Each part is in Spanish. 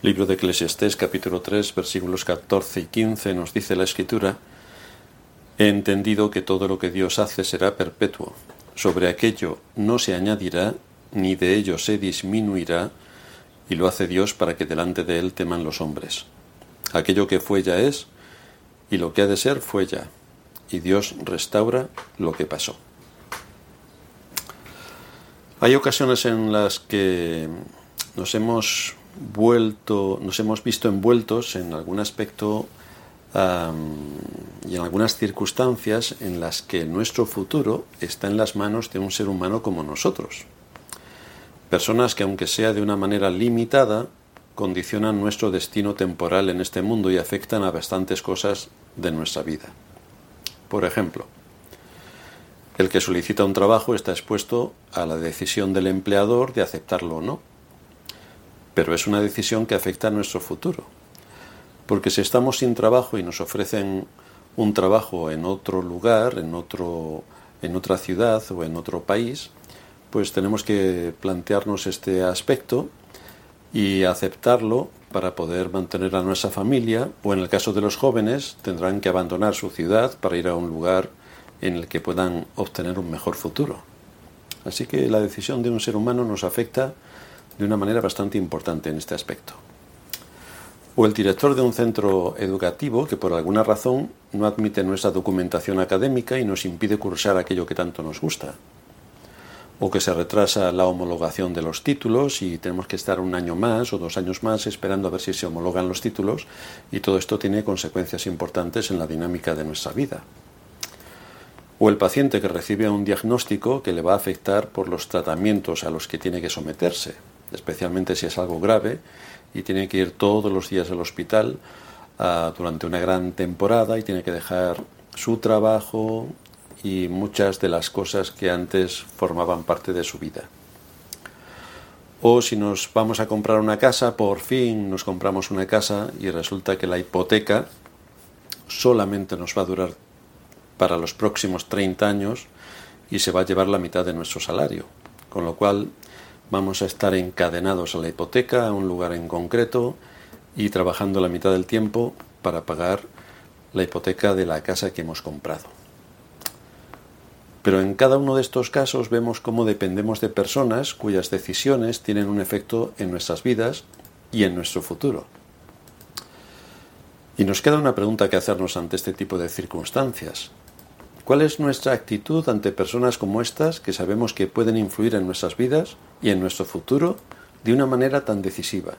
Libro de Eclesiastés capítulo 3 versículos 14 y 15 nos dice la escritura, He entendido que todo lo que Dios hace será perpetuo, sobre aquello no se añadirá, ni de ello se disminuirá, y lo hace Dios para que delante de él teman los hombres. Aquello que fue ya es, y lo que ha de ser fue ya, y Dios restaura lo que pasó. Hay ocasiones en las que nos hemos vuelto, nos hemos visto envueltos en algún aspecto y en algunas circunstancias en las que nuestro futuro está en las manos de un ser humano como nosotros. Personas que aunque sea de una manera limitada, condicionan nuestro destino temporal en este mundo y afectan a bastantes cosas de nuestra vida. Por ejemplo, el que solicita un trabajo está expuesto a la decisión del empleador de aceptarlo o no pero es una decisión que afecta a nuestro futuro. Porque si estamos sin trabajo y nos ofrecen un trabajo en otro lugar, en, otro, en otra ciudad o en otro país, pues tenemos que plantearnos este aspecto y aceptarlo para poder mantener a nuestra familia o en el caso de los jóvenes tendrán que abandonar su ciudad para ir a un lugar en el que puedan obtener un mejor futuro. Así que la decisión de un ser humano nos afecta de una manera bastante importante en este aspecto. O el director de un centro educativo que por alguna razón no admite nuestra documentación académica y nos impide cursar aquello que tanto nos gusta. O que se retrasa la homologación de los títulos y tenemos que estar un año más o dos años más esperando a ver si se homologan los títulos y todo esto tiene consecuencias importantes en la dinámica de nuestra vida o el paciente que recibe un diagnóstico que le va a afectar por los tratamientos a los que tiene que someterse especialmente si es algo grave y tiene que ir todos los días al hospital ah, durante una gran temporada y tiene que dejar su trabajo y muchas de las cosas que antes formaban parte de su vida. O si nos vamos a comprar una casa, por fin nos compramos una casa y resulta que la hipoteca solamente nos va a durar para los próximos 30 años y se va a llevar la mitad de nuestro salario. Con lo cual vamos a estar encadenados a la hipoteca, a un lugar en concreto y trabajando la mitad del tiempo para pagar la hipoteca de la casa que hemos comprado. Pero en cada uno de estos casos vemos cómo dependemos de personas cuyas decisiones tienen un efecto en nuestras vidas y en nuestro futuro. Y nos queda una pregunta que hacernos ante este tipo de circunstancias. ¿Cuál es nuestra actitud ante personas como estas que sabemos que pueden influir en nuestras vidas y en nuestro futuro de una manera tan decisiva?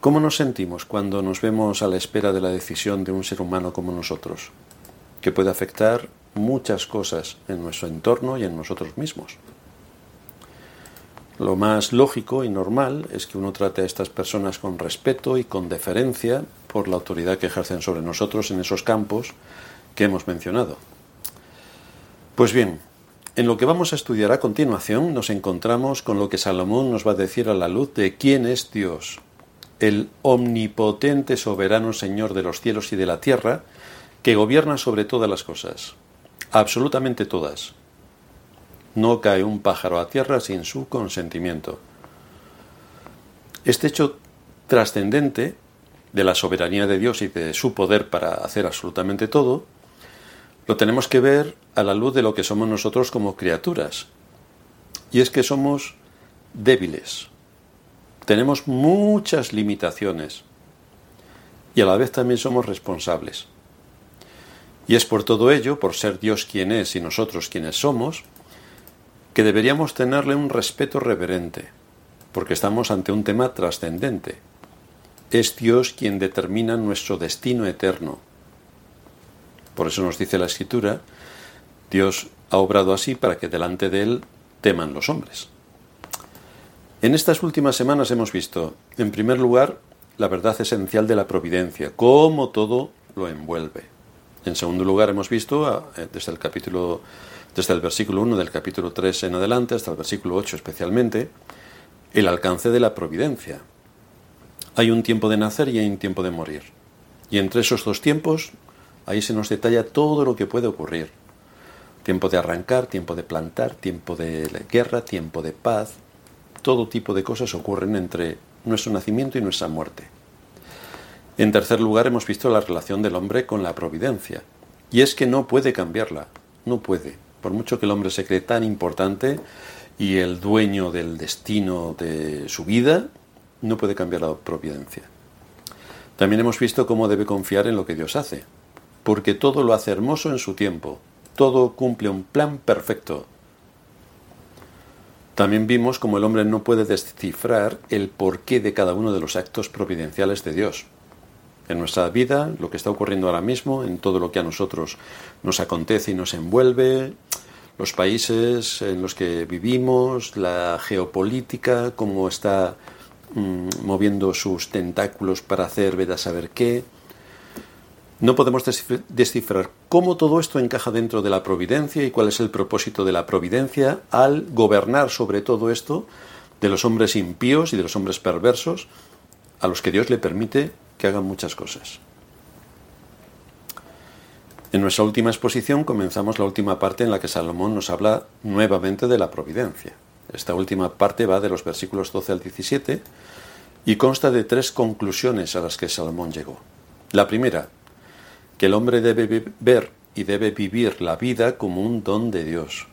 ¿Cómo nos sentimos cuando nos vemos a la espera de la decisión de un ser humano como nosotros, que puede afectar muchas cosas en nuestro entorno y en nosotros mismos? Lo más lógico y normal es que uno trate a estas personas con respeto y con deferencia por la autoridad que ejercen sobre nosotros en esos campos que hemos mencionado. Pues bien, en lo que vamos a estudiar a continuación nos encontramos con lo que Salomón nos va a decir a la luz de quién es Dios, el omnipotente soberano Señor de los cielos y de la tierra, que gobierna sobre todas las cosas, absolutamente todas. No cae un pájaro a tierra sin su consentimiento. Este hecho trascendente de la soberanía de Dios y de su poder para hacer absolutamente todo, lo tenemos que ver a la luz de lo que somos nosotros como criaturas. Y es que somos débiles. Tenemos muchas limitaciones. Y a la vez también somos responsables. Y es por todo ello, por ser Dios quien es y nosotros quienes somos, que deberíamos tenerle un respeto reverente, porque estamos ante un tema trascendente. Es Dios quien determina nuestro destino eterno, por eso nos dice la escritura, Dios ha obrado así para que delante de Él teman los hombres. En estas últimas semanas hemos visto, en primer lugar, la verdad esencial de la providencia, cómo todo lo envuelve. En segundo lugar, hemos visto, eh, desde el capítulo, desde el versículo 1 del capítulo 3 en adelante, hasta el versículo 8 especialmente, el alcance de la providencia. Hay un tiempo de nacer y hay un tiempo de morir. Y entre esos dos tiempos Ahí se nos detalla todo lo que puede ocurrir. Tiempo de arrancar, tiempo de plantar, tiempo de guerra, tiempo de paz. todo tipo de cosas ocurren entre nuestro nacimiento y nuestra muerte. En tercer lugar, hemos visto la relación del hombre con la providencia. Y es que no puede cambiarla, no puede. Por mucho que el hombre se cree tan importante y el dueño del destino de su vida, no puede cambiar la providencia. También hemos visto cómo debe confiar en lo que Dios hace, porque todo lo hace hermoso en su tiempo, todo cumple un plan perfecto. También vimos cómo el hombre no puede descifrar el porqué de cada uno de los actos providenciales de Dios. En nuestra vida, lo que está ocurriendo ahora mismo, en todo lo que a nosotros nos acontece y nos envuelve, los países en los que vivimos, la geopolítica, cómo está mm, moviendo sus tentáculos para hacer ver a saber qué. No podemos descifrar cómo todo esto encaja dentro de la providencia y cuál es el propósito de la providencia al gobernar sobre todo esto de los hombres impíos y de los hombres perversos a los que Dios le permite que hagan muchas cosas. En nuestra última exposición comenzamos la última parte en la que Salomón nos habla nuevamente de la providencia. Esta última parte va de los versículos 12 al 17 y consta de tres conclusiones a las que Salomón llegó. La primera, que el hombre debe ver y debe vivir la vida como un don de Dios.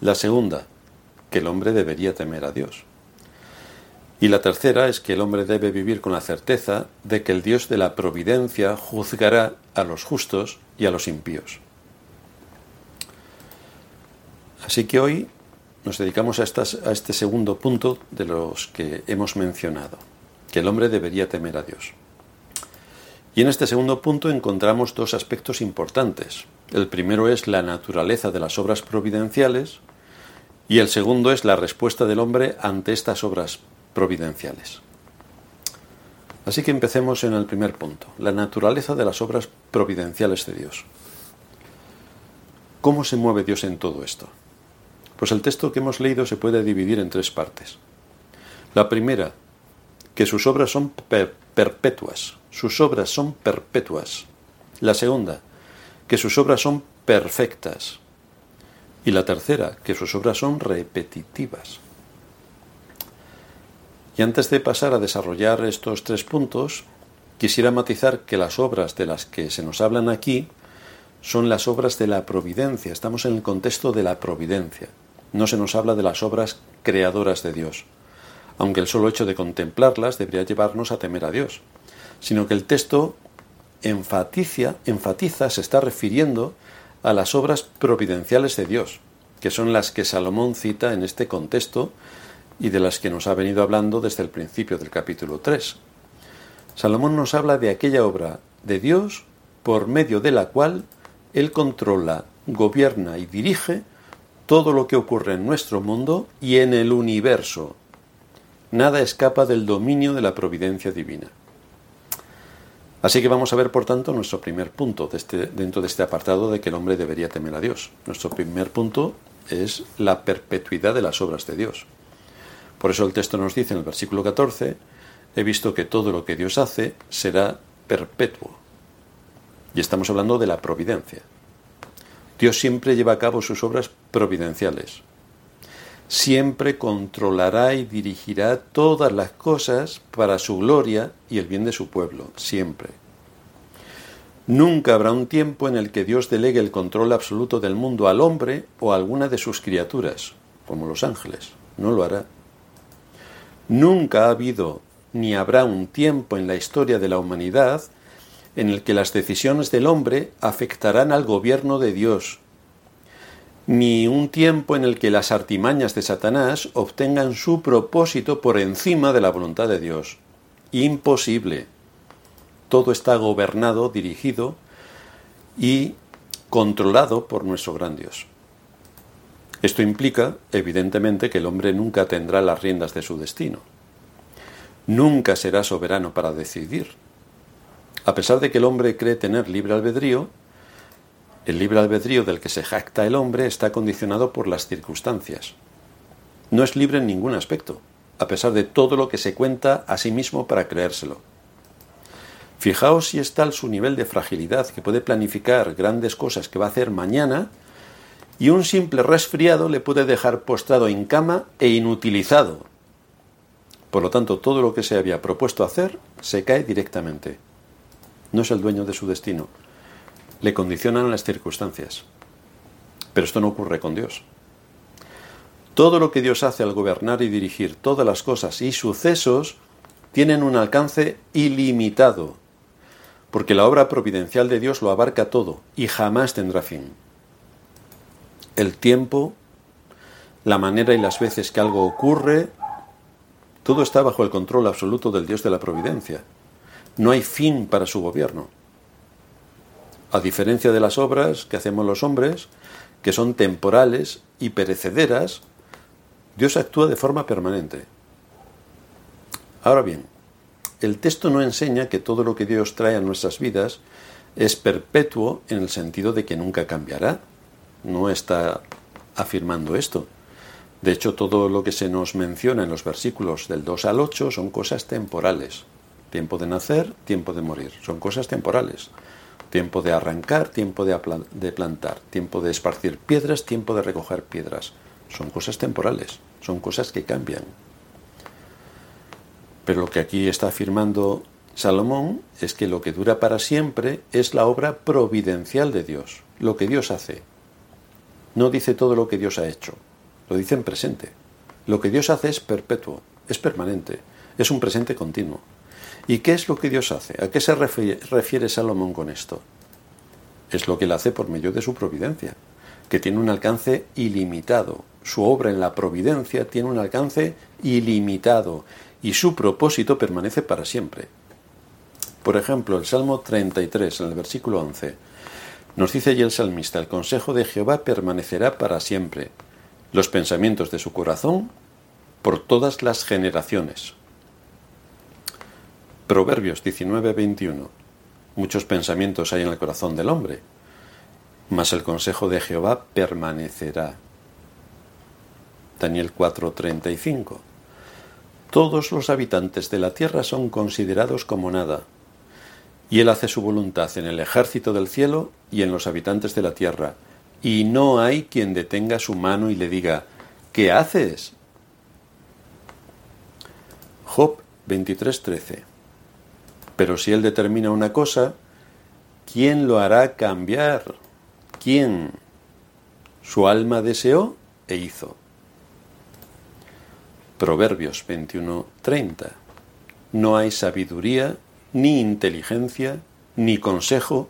La segunda, que el hombre debería temer a Dios. Y la tercera es que el hombre debe vivir con la certeza de que el Dios de la providencia juzgará a los justos y a los impíos. Así que hoy nos dedicamos a, a este segundo punto de los que hemos mencionado, que el hombre debería temer a Dios. Y en este segundo punto encontramos dos aspectos importantes. El primero es la naturaleza de las obras providenciales y el segundo es la respuesta del hombre ante estas obras providenciales. Así que empecemos en el primer punto, la naturaleza de las obras providenciales de Dios. ¿Cómo se mueve Dios en todo esto? Pues el texto que hemos leído se puede dividir en tres partes. La primera, que sus obras son perpetuas, sus obras son perpetuas. La segunda, que sus obras son perfectas. Y la tercera, que sus obras son repetitivas. Y antes de pasar a desarrollar estos tres puntos, quisiera matizar que las obras de las que se nos hablan aquí son las obras de la providencia. Estamos en el contexto de la providencia. No se nos habla de las obras creadoras de Dios, aunque el solo hecho de contemplarlas debería llevarnos a temer a Dios, sino que el texto enfatiza, enfatiza se está refiriendo a las obras providenciales de Dios, que son las que Salomón cita en este contexto y de las que nos ha venido hablando desde el principio del capítulo 3. Salomón nos habla de aquella obra de Dios por medio de la cual Él controla, gobierna y dirige todo lo que ocurre en nuestro mundo y en el universo. Nada escapa del dominio de la providencia divina. Así que vamos a ver, por tanto, nuestro primer punto este, dentro de este apartado de que el hombre debería temer a Dios. Nuestro primer punto es la perpetuidad de las obras de Dios. Por eso el texto nos dice en el versículo 14, he visto que todo lo que Dios hace será perpetuo. Y estamos hablando de la providencia. Dios siempre lleva a cabo sus obras providenciales. Siempre controlará y dirigirá todas las cosas para su gloria y el bien de su pueblo, siempre. Nunca habrá un tiempo en el que Dios delegue el control absoluto del mundo al hombre o a alguna de sus criaturas, como los ángeles. No lo hará. Nunca ha habido ni habrá un tiempo en la historia de la humanidad en el que las decisiones del hombre afectarán al gobierno de Dios, ni un tiempo en el que las artimañas de Satanás obtengan su propósito por encima de la voluntad de Dios. Imposible. Todo está gobernado, dirigido y controlado por nuestro gran Dios. Esto implica, evidentemente, que el hombre nunca tendrá las riendas de su destino. Nunca será soberano para decidir. A pesar de que el hombre cree tener libre albedrío, el libre albedrío del que se jacta el hombre está condicionado por las circunstancias. No es libre en ningún aspecto, a pesar de todo lo que se cuenta a sí mismo para creérselo. Fijaos si es tal su nivel de fragilidad que puede planificar grandes cosas que va a hacer mañana y un simple resfriado le puede dejar postrado en cama e inutilizado. Por lo tanto, todo lo que se había propuesto hacer se cae directamente. No es el dueño de su destino. Le condicionan las circunstancias. Pero esto no ocurre con Dios. Todo lo que Dios hace al gobernar y dirigir todas las cosas y sucesos tienen un alcance ilimitado, porque la obra providencial de Dios lo abarca todo y jamás tendrá fin el tiempo, la manera y las veces que algo ocurre, todo está bajo el control absoluto del Dios de la Providencia. No hay fin para su gobierno. A diferencia de las obras que hacemos los hombres, que son temporales y perecederas, Dios actúa de forma permanente. Ahora bien, el texto no enseña que todo lo que Dios trae a nuestras vidas es perpetuo en el sentido de que nunca cambiará, no está afirmando esto. De hecho, todo lo que se nos menciona en los versículos del 2 al 8 son cosas temporales. Tiempo de nacer, tiempo de morir. Son cosas temporales. Tiempo de arrancar, tiempo de, plantar. Tiempo de esparcir piedras, tiempo de recoger piedras. Son cosas temporales. Son cosas que cambian. Pero lo que aquí está afirmando Salomón es que lo que dura para siempre es la obra providencial de Dios. Lo que Dios hace no dice todo lo que Dios ha hecho, lo dice en presente. Lo que Dios hace es perpetuo, es permanente, es un presente continuo. ¿Y qué es lo que Dios hace? ¿A qué se refiere Salomón con esto? Es lo que él hace por medio de su providencia, que tiene un alcance ilimitado. Su obra en la providencia tiene un alcance ilimitado y su propósito permanece para siempre. Por ejemplo, el Salmo 33, en el versículo 11, nos dice allí el salmista, el consejo de Jehová permanecerá para siempre, los pensamientos de su corazón por todas las generaciones. Proverbios 19:21. Muchos pensamientos hay en el corazón del hombre, mas el consejo de Jehová permanecerá. Daniel 4:35. Todos los habitantes de la tierra son considerados como nada, y él hace su voluntad en el ejército del cielo y en los habitantes de la tierra, y no hay quien detenga su mano y le diga, ¿qué haces? Job 23:13 Pero si él determina una cosa, ¿quién lo hará cambiar? ¿Quién? Su alma deseó e hizo. Proverbios 21:30 No hay sabiduría ni inteligencia, ni consejo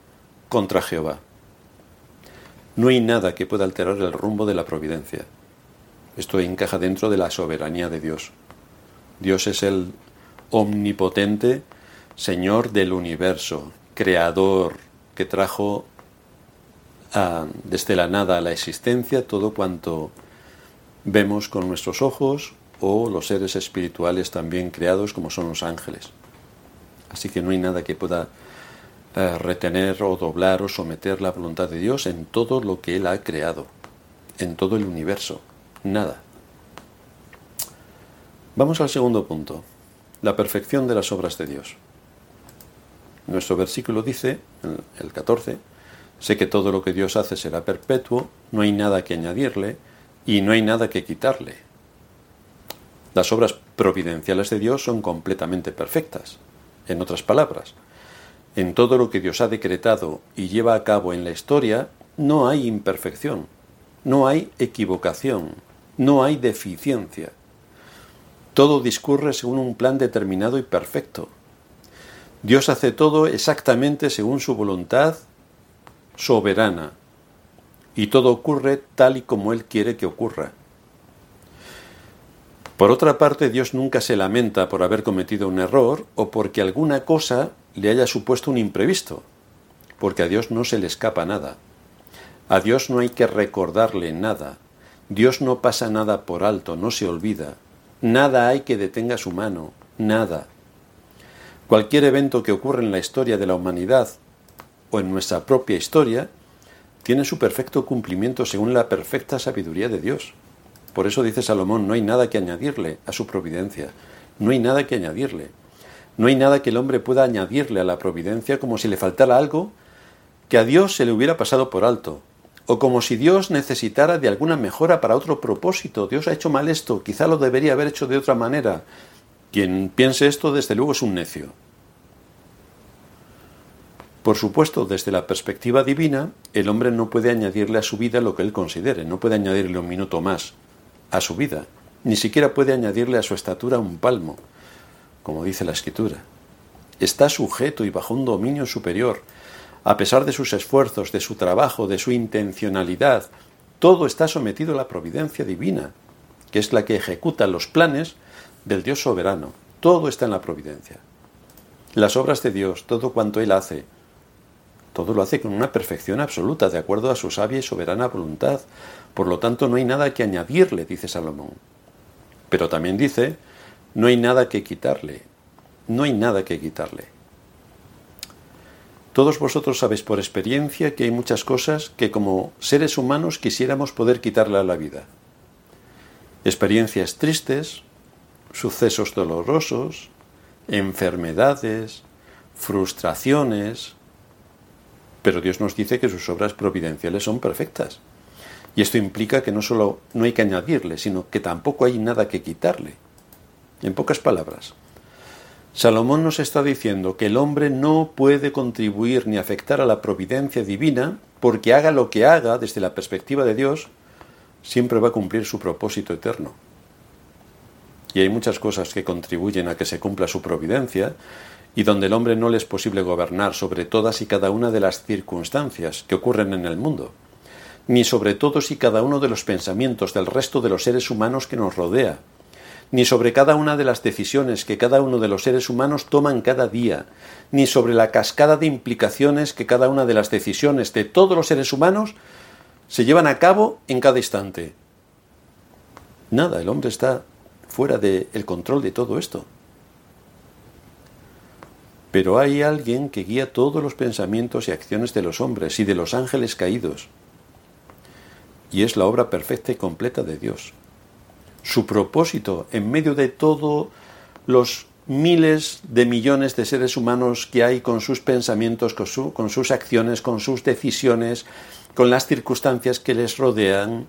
contra Jehová. No hay nada que pueda alterar el rumbo de la providencia. Esto encaja dentro de la soberanía de Dios. Dios es el omnipotente Señor del universo, creador, que trajo ah, desde la nada a la existencia todo cuanto vemos con nuestros ojos o los seres espirituales también creados como son los ángeles. Así que no hay nada que pueda eh, retener o doblar o someter la voluntad de Dios en todo lo que Él ha creado, en todo el universo. Nada. Vamos al segundo punto, la perfección de las obras de Dios. Nuestro versículo dice, el 14, sé que todo lo que Dios hace será perpetuo, no hay nada que añadirle y no hay nada que quitarle. Las obras providenciales de Dios son completamente perfectas. En otras palabras, en todo lo que Dios ha decretado y lleva a cabo en la historia, no hay imperfección, no hay equivocación, no hay deficiencia. Todo discurre según un plan determinado y perfecto. Dios hace todo exactamente según su voluntad soberana, y todo ocurre tal y como Él quiere que ocurra. Por otra parte, Dios nunca se lamenta por haber cometido un error o porque alguna cosa le haya supuesto un imprevisto, porque a Dios no se le escapa nada. A Dios no hay que recordarle nada. Dios no pasa nada por alto, no se olvida. Nada hay que detenga su mano, nada. Cualquier evento que ocurre en la historia de la humanidad o en nuestra propia historia tiene su perfecto cumplimiento según la perfecta sabiduría de Dios. Por eso dice Salomón, no hay nada que añadirle a su providencia, no hay nada que añadirle. No hay nada que el hombre pueda añadirle a la providencia como si le faltara algo que a Dios se le hubiera pasado por alto, o como si Dios necesitara de alguna mejora para otro propósito. Dios ha hecho mal esto, quizá lo debería haber hecho de otra manera. Quien piense esto, desde luego, es un necio. Por supuesto, desde la perspectiva divina, el hombre no puede añadirle a su vida lo que él considere, no puede añadirle un minuto más a su vida, ni siquiera puede añadirle a su estatura un palmo, como dice la escritura. Está sujeto y bajo un dominio superior, a pesar de sus esfuerzos, de su trabajo, de su intencionalidad, todo está sometido a la providencia divina, que es la que ejecuta los planes del Dios soberano. Todo está en la providencia. Las obras de Dios, todo cuanto Él hace, todo lo hace con una perfección absoluta, de acuerdo a su sabia y soberana voluntad. Por lo tanto, no hay nada que añadirle, dice Salomón. Pero también dice, no hay nada que quitarle. No hay nada que quitarle. Todos vosotros sabéis por experiencia que hay muchas cosas que como seres humanos quisiéramos poder quitarle a la vida. Experiencias tristes, sucesos dolorosos, enfermedades, frustraciones, pero Dios nos dice que sus obras providenciales son perfectas. Y esto implica que no solo no hay que añadirle, sino que tampoco hay nada que quitarle. En pocas palabras, Salomón nos está diciendo que el hombre no puede contribuir ni afectar a la providencia divina porque haga lo que haga desde la perspectiva de Dios, siempre va a cumplir su propósito eterno. Y hay muchas cosas que contribuyen a que se cumpla su providencia, y donde el hombre no le es posible gobernar sobre todas y cada una de las circunstancias que ocurren en el mundo, ni sobre todos y cada uno de los pensamientos del resto de los seres humanos que nos rodea, ni sobre cada una de las decisiones que cada uno de los seres humanos toman cada día, ni sobre la cascada de implicaciones que cada una de las decisiones de todos los seres humanos se llevan a cabo en cada instante. Nada, el hombre está fuera del control de todo esto. Pero hay alguien que guía todos los pensamientos y acciones de los hombres y de los ángeles caídos. Y es la obra perfecta y completa de Dios. Su propósito en medio de todos los miles de millones de seres humanos que hay con sus pensamientos, con, sus acciones, con sus decisiones, con las circunstancias que les rodean,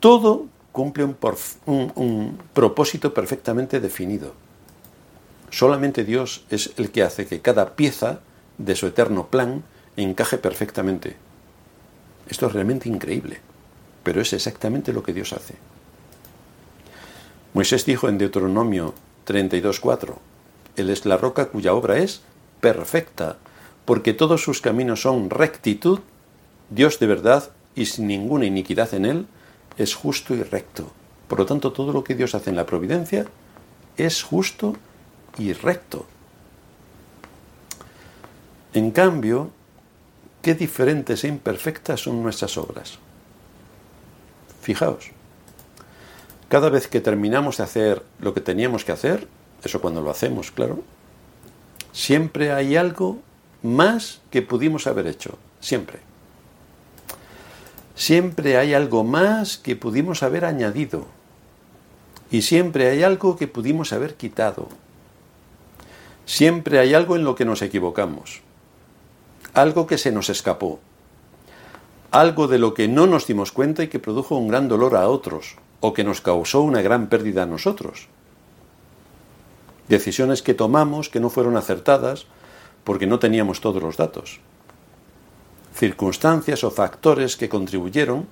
todo cumple un propósito perfectamente definido. Solamente Dios es el que hace que cada pieza de su eterno plan encaje perfectamente. Esto es realmente increíble, pero es exactamente lo que Dios hace. Moisés dijo en Deuteronomio 32.4, Él es la roca cuya obra es perfecta, porque todos sus caminos son rectitud, Dios de verdad y sin ninguna iniquidad en Él, es justo y recto. Por lo tanto, todo lo que Dios hace en la providencia es justo y recto. En cambio, qué diferentes e imperfectas son nuestras obras. Fijaos, cada vez que terminamos de hacer lo que teníamos que hacer, eso cuando lo hacemos, claro, siempre hay algo más que pudimos haber hecho, siempre. Siempre hay algo más que pudimos haber añadido. Y siempre hay algo que pudimos haber quitado. Siempre hay algo en lo que nos equivocamos, algo que se nos escapó, algo de lo que no nos dimos cuenta y que produjo un gran dolor a otros o que nos causó una gran pérdida a nosotros. Decisiones que tomamos que no fueron acertadas porque no teníamos todos los datos. Circunstancias o factores que contribuyeron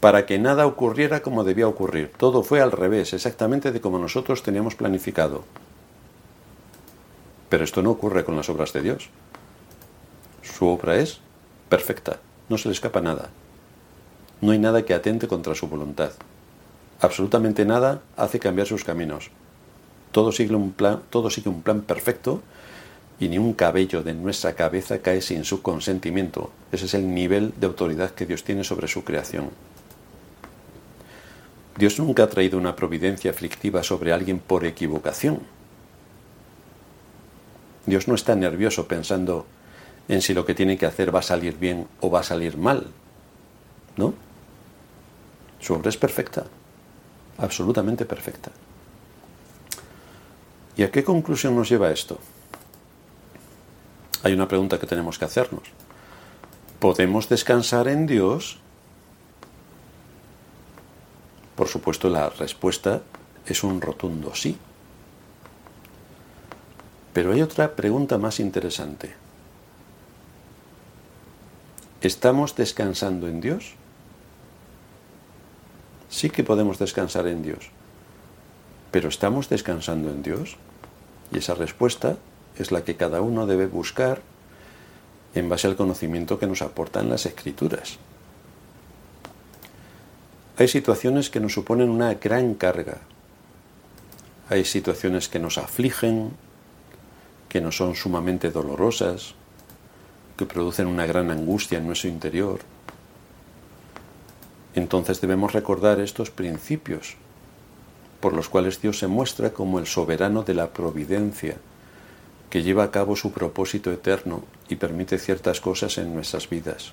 para que nada ocurriera como debía ocurrir. Todo fue al revés, exactamente de como nosotros teníamos planificado. Pero esto no ocurre con las obras de Dios. Su obra es perfecta, no se le escapa nada. No hay nada que atente contra su voluntad. Absolutamente nada hace cambiar sus caminos. Todo sigue un plan, todo sigue un plan perfecto y ni un cabello de nuestra cabeza cae sin su consentimiento. Ese es el nivel de autoridad que Dios tiene sobre su creación. Dios nunca ha traído una providencia aflictiva sobre alguien por equivocación. Dios no está nervioso pensando en si lo que tiene que hacer va a salir bien o va a salir mal. ¿No? Su obra es perfecta, absolutamente perfecta. ¿Y a qué conclusión nos lleva esto? Hay una pregunta que tenemos que hacernos. ¿Podemos descansar en Dios Por supuesto, la respuesta es un rotundo sí. Pero hay otra pregunta más interesante. ¿Estamos descansando en Dios? Sí que podemos descansar en Dios. ¿Pero estamos descansando en Dios? Y esa respuesta es la que cada uno debe buscar en base al conocimiento que nos aportan las escrituras. Hay situaciones que nos suponen una gran carga. Hay situaciones que nos afligen, que nos son sumamente dolorosas, que producen una gran angustia en nuestro interior. Entonces debemos recordar estos principios por los cuales Dios se muestra como el soberano de la providencia, que lleva a cabo su propósito eterno y permite ciertas cosas en nuestras vidas.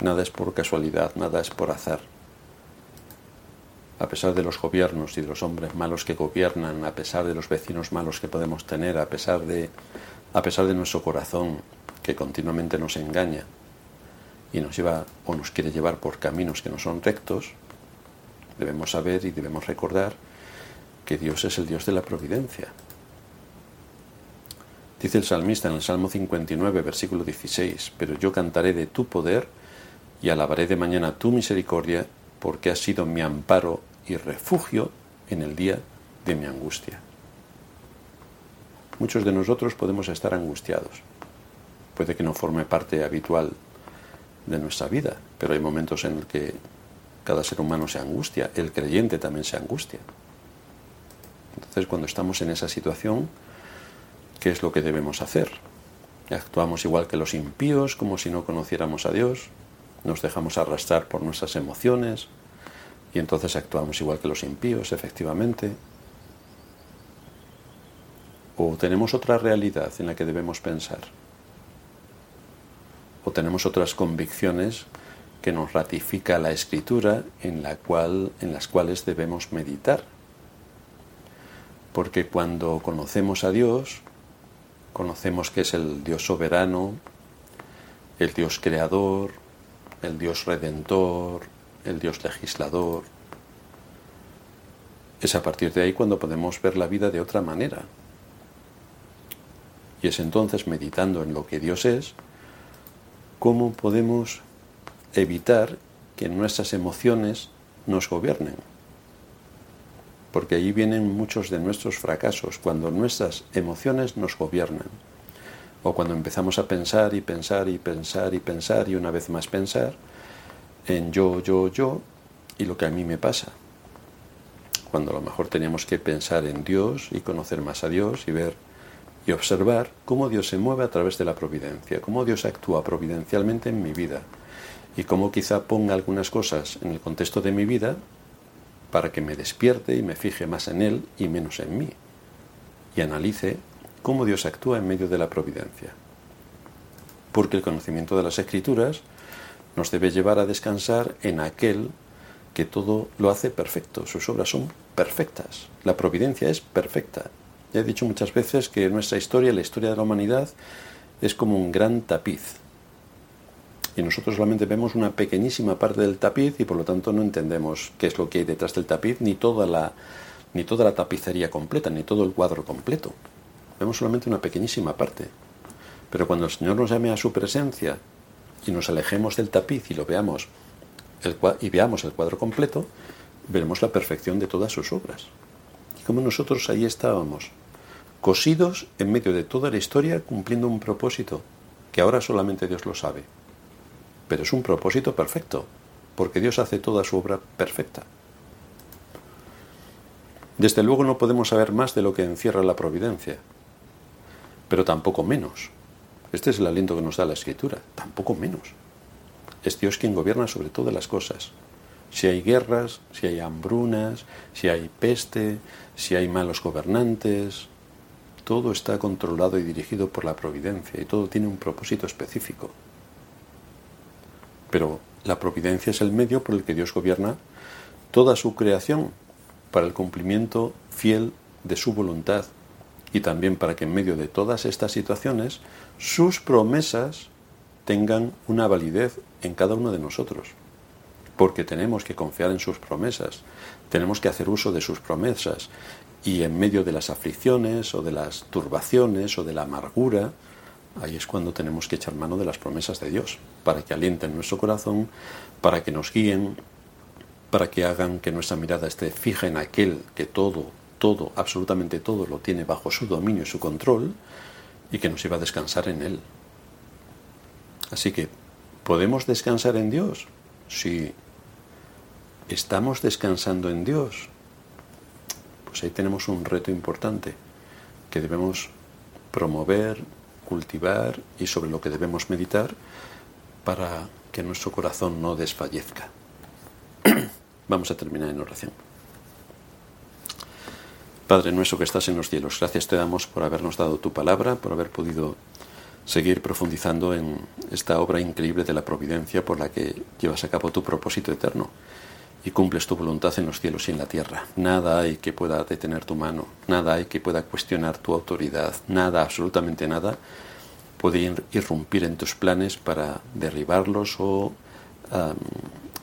Nada es por casualidad, nada es por azar. A pesar de los gobiernos y de los hombres malos que gobiernan, a pesar de los vecinos malos que podemos tener, a pesar de, a pesar de nuestro corazón que continuamente nos engaña y nos lleva o nos quiere llevar por caminos que no son rectos, debemos saber y debemos recordar que Dios es el Dios de la providencia, Dice el salmista en el Salmo 59, versículo 16, pero yo cantaré de tu poder y alabaré de mañana tu misericordia, porque has sido mi amparo y refugio en el día de mi angustia. Muchos de nosotros podemos estar angustiados. Puede que no forme parte habitual de nuestra vida, pero hay momentos en los que cada ser humano se angustia, el creyente también se angustia. Entonces cuando estamos en esa situación, ¿Qué es lo que debemos hacer? Actuamos igual que los impíos, como si no conociéramos a Dios, nos dejamos arrastrar por nuestras emociones y entonces actuamos igual que los impíos, efectivamente. O tenemos otra realidad en la que debemos pensar. O tenemos otras convicciones que nos ratifica la escritura en, la cual, en las cuales debemos meditar. Porque cuando conocemos a Dios, Conocemos que es el Dios soberano, el Dios creador, el Dios redentor, el Dios legislador. Es a partir de ahí cuando podemos ver la vida de otra manera. Y es entonces, meditando en lo que Dios es, cómo podemos evitar que nuestras emociones nos gobiernen porque allí vienen muchos de nuestros fracasos, cuando nuestras emociones nos gobiernan, o cuando empezamos a pensar y pensar y pensar y pensar y una vez más pensar en yo, yo, yo y lo que a mí me pasa, cuando a lo mejor teníamos que pensar en Dios y conocer más a Dios y ver y observar cómo Dios se mueve a través de la providencia, cómo Dios actúa providencialmente en mi vida y cómo quizá ponga algunas cosas en el contexto de mi vida para que me despierte y me fije más en Él y menos en mí, y analice cómo Dios actúa en medio de la providencia. Porque el conocimiento de las Escrituras nos debe llevar a descansar en aquel que todo lo hace perfecto, sus obras son perfectas, la providencia es perfecta. Ya he dicho muchas veces que nuestra historia, la historia de la humanidad, es como un gran tapiz y nosotros solamente vemos una pequeñísima parte del tapiz y por lo tanto no entendemos qué es lo que hay detrás del tapiz ni toda la ni toda la tapicería completa, ni todo el cuadro completo. Vemos solamente una pequeñísima parte. Pero cuando el Señor nos llame a su presencia y nos alejemos del tapiz y lo veamos el, y veamos el cuadro completo, veremos la perfección de todas sus obras. Y como nosotros ahí estábamos, cosidos en medio de toda la historia, cumpliendo un propósito que ahora solamente Dios lo sabe pero es un propósito perfecto, porque Dios hace toda su obra perfecta. Desde luego no podemos saber más de lo que encierra la providencia, pero tampoco menos. Este es el aliento que nos da la Escritura, tampoco menos. Es Dios quien gobierna sobre todas las cosas. Si hay guerras, si hay hambrunas, si hay peste, si hay malos gobernantes, todo está controlado y dirigido por la providencia y todo tiene un propósito específico. Pero la providencia es el medio por el que Dios gobierna toda su creación para el cumplimiento fiel de su voluntad y también para que en medio de todas estas situaciones sus promesas tengan una validez en cada uno de nosotros. porque tenemos que confiar en sus promesas, tenemos que hacer uso de sus promesas y en medio de las aflicciones o de las turbaciones o de la amargura, ahí es cuando tenemos que echar mano de las promesas de Dios, para que alienten nuestro corazón, para que nos guíen, para que hagan que nuestra mirada esté fija en aquel que todo, todo, absolutamente todo lo tiene bajo su dominio y su control, y que nos lleva a descansar en Él. Así que, ¿podemos descansar en Dios? Sí. ¿Estamos descansando en Dios? Pues ahí tenemos un reto importante que debemos promover, cultivar y sobre lo que debemos meditar para que nuestro corazón no desfallezca. Vamos a terminar en oración. Padre nuestro que estás en los cielos, gracias te damos por habernos dado tu palabra, por haber podido seguir profundizando en esta obra increíble de la providencia por la que llevas a cabo tu propósito eterno y cumples tu voluntad en los cielos y en la tierra. Nada hay que pueda detener tu mano, nada hay que pueda cuestionar tu autoridad, nada, absolutamente nada puede irrumpir en tus planes para derribarlos o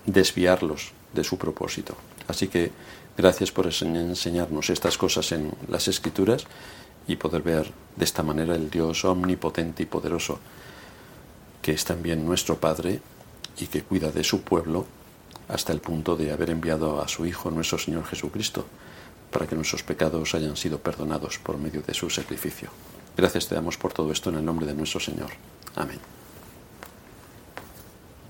desviarlos de su propósito. Así que gracias por enseñarnos estas cosas en las escrituras y poder ver de esta manera el Dios omnipotente y poderoso, que es también nuestro Padre y que cuida de su pueblo hasta el punto de haber enviado a su Hijo, nuestro Señor Jesucristo, para que nuestros pecados hayan sido perdonados por medio de su sacrificio. Gracias te damos por todo esto en el nombre de nuestro Señor. Amén.